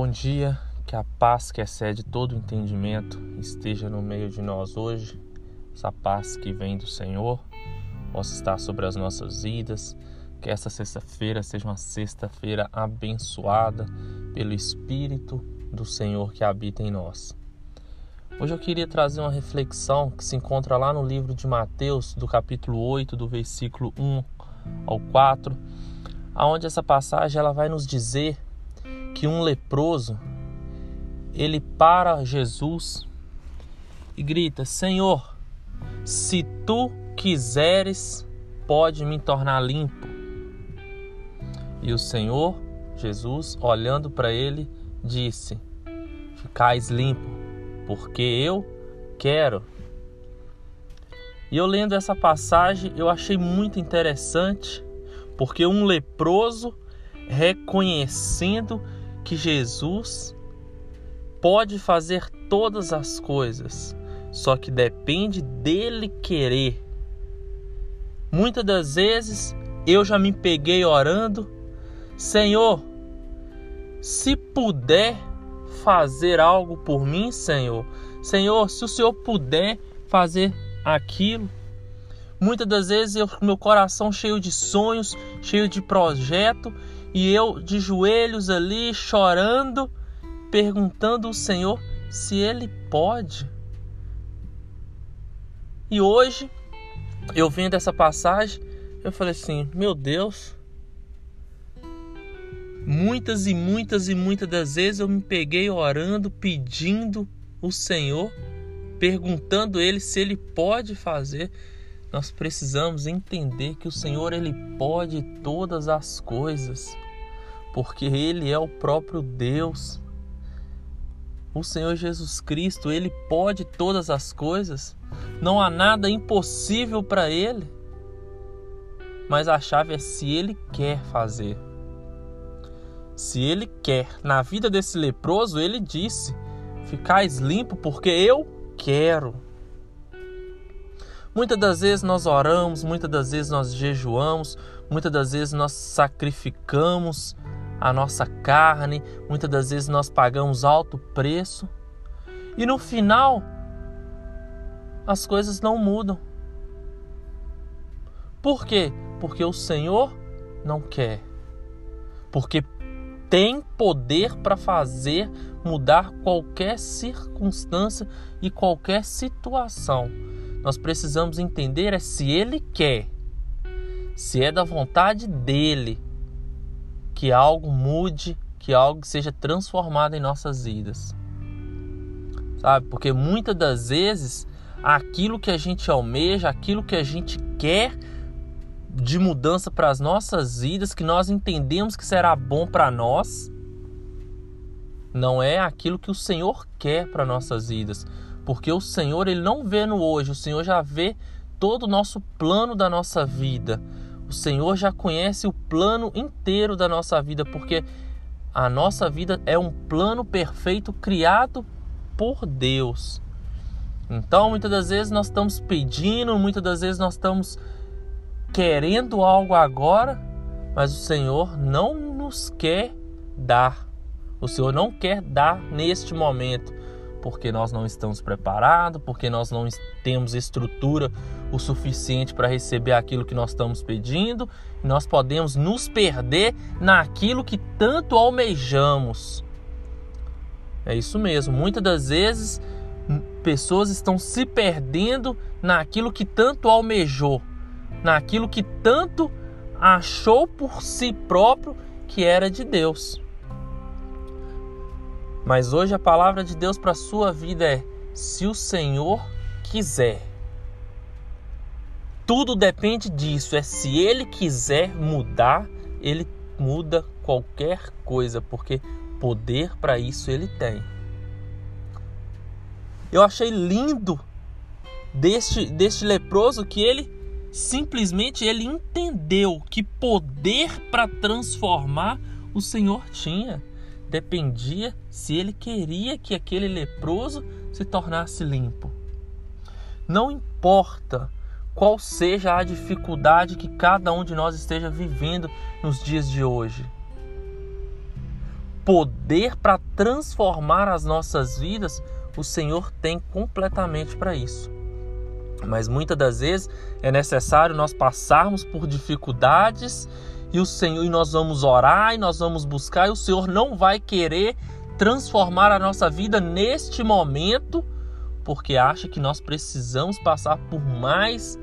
Bom dia, que a paz que excede todo entendimento esteja no meio de nós hoje. Essa paz que vem do Senhor possa estar sobre as nossas vidas. Que essa sexta-feira seja uma sexta-feira abençoada pelo Espírito do Senhor que habita em nós. Hoje eu queria trazer uma reflexão que se encontra lá no livro de Mateus, do capítulo 8, do versículo 1 ao 4, aonde essa passagem ela vai nos dizer que um leproso ele para Jesus e grita: Senhor, se tu quiseres, pode me tornar limpo. E o Senhor Jesus, olhando para ele, disse: Ficais limpo, porque eu quero. E eu lendo essa passagem, eu achei muito interessante, porque um leproso reconhecendo que Jesus pode fazer todas as coisas, só que depende dele querer. Muitas das vezes eu já me peguei orando, Senhor, se puder fazer algo por mim, Senhor, Senhor, se o Senhor puder fazer aquilo. Muitas das vezes eu meu coração cheio de sonhos, cheio de projeto, e eu de joelhos ali chorando, perguntando ao Senhor se Ele pode. E hoje, eu vendo essa passagem, eu falei assim: meu Deus. Muitas e muitas e muitas das vezes eu me peguei orando, pedindo o Senhor, perguntando Ele se Ele pode fazer. Nós precisamos entender que o Senhor ele pode todas as coisas, porque ele é o próprio Deus. O Senhor Jesus Cristo, ele pode todas as coisas. Não há nada impossível para ele. Mas a chave é se ele quer fazer. Se ele quer, na vida desse leproso, ele disse: Ficais limpo porque eu quero. Muitas das vezes nós oramos, muitas das vezes nós jejuamos, muitas das vezes nós sacrificamos a nossa carne, muitas das vezes nós pagamos alto preço e no final as coisas não mudam. Por quê? Porque o Senhor não quer. Porque tem poder para fazer mudar qualquer circunstância e qualquer situação nós precisamos entender é se ele quer, se é da vontade dele que algo mude, que algo seja transformado em nossas vidas. Sabe? Porque muitas das vezes aquilo que a gente almeja, aquilo que a gente quer de mudança para as nossas vidas, que nós entendemos que será bom para nós, não é aquilo que o Senhor quer para nossas vidas. Porque o Senhor, ele não vê no hoje, o Senhor já vê todo o nosso plano da nossa vida. O Senhor já conhece o plano inteiro da nossa vida, porque a nossa vida é um plano perfeito criado por Deus. Então, muitas das vezes nós estamos pedindo, muitas das vezes nós estamos querendo algo agora, mas o Senhor não nos quer dar. O Senhor não quer dar neste momento porque nós não estamos preparados, porque nós não temos estrutura o suficiente para receber aquilo que nós estamos pedindo, nós podemos nos perder naquilo que tanto almejamos. É isso mesmo, muitas das vezes pessoas estão se perdendo naquilo que tanto almejou, naquilo que tanto achou por si próprio que era de Deus. Mas hoje a palavra de Deus para a sua vida é: se o Senhor quiser. Tudo depende disso, é se ele quiser mudar, ele muda qualquer coisa, porque poder para isso ele tem. Eu achei lindo deste, deste leproso que ele simplesmente ele entendeu que poder para transformar o Senhor tinha dependia se ele queria que aquele leproso se tornasse limpo. Não importa qual seja a dificuldade que cada um de nós esteja vivendo nos dias de hoje. poder para transformar as nossas vidas, o Senhor tem completamente para isso. Mas muitas das vezes é necessário nós passarmos por dificuldades e o Senhor e nós vamos orar e nós vamos buscar e o Senhor não vai querer transformar a nossa vida neste momento, porque acha que nós precisamos passar por mais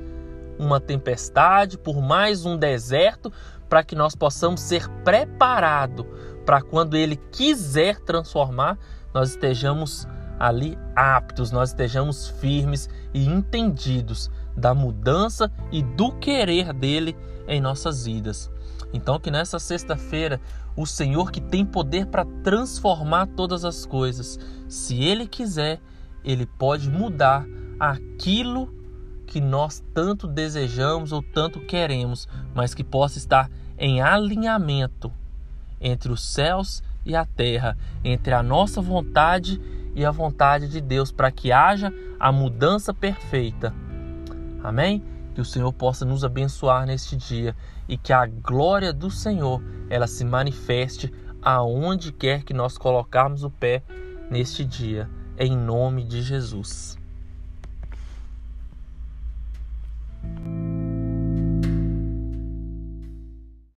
uma tempestade, por mais um deserto, para que nós possamos ser preparados para quando ele quiser transformar, nós estejamos ali aptos, nós estejamos firmes e entendidos da mudança e do querer dele em nossas vidas. Então, que nessa sexta-feira, o Senhor que tem poder para transformar todas as coisas, se Ele quiser, Ele pode mudar aquilo que nós tanto desejamos ou tanto queremos, mas que possa estar em alinhamento entre os céus e a terra, entre a nossa vontade e a vontade de Deus, para que haja a mudança perfeita. Amém? Que o Senhor possa nos abençoar neste dia e que a glória do Senhor ela se manifeste aonde quer que nós colocarmos o pé neste dia, em nome de Jesus.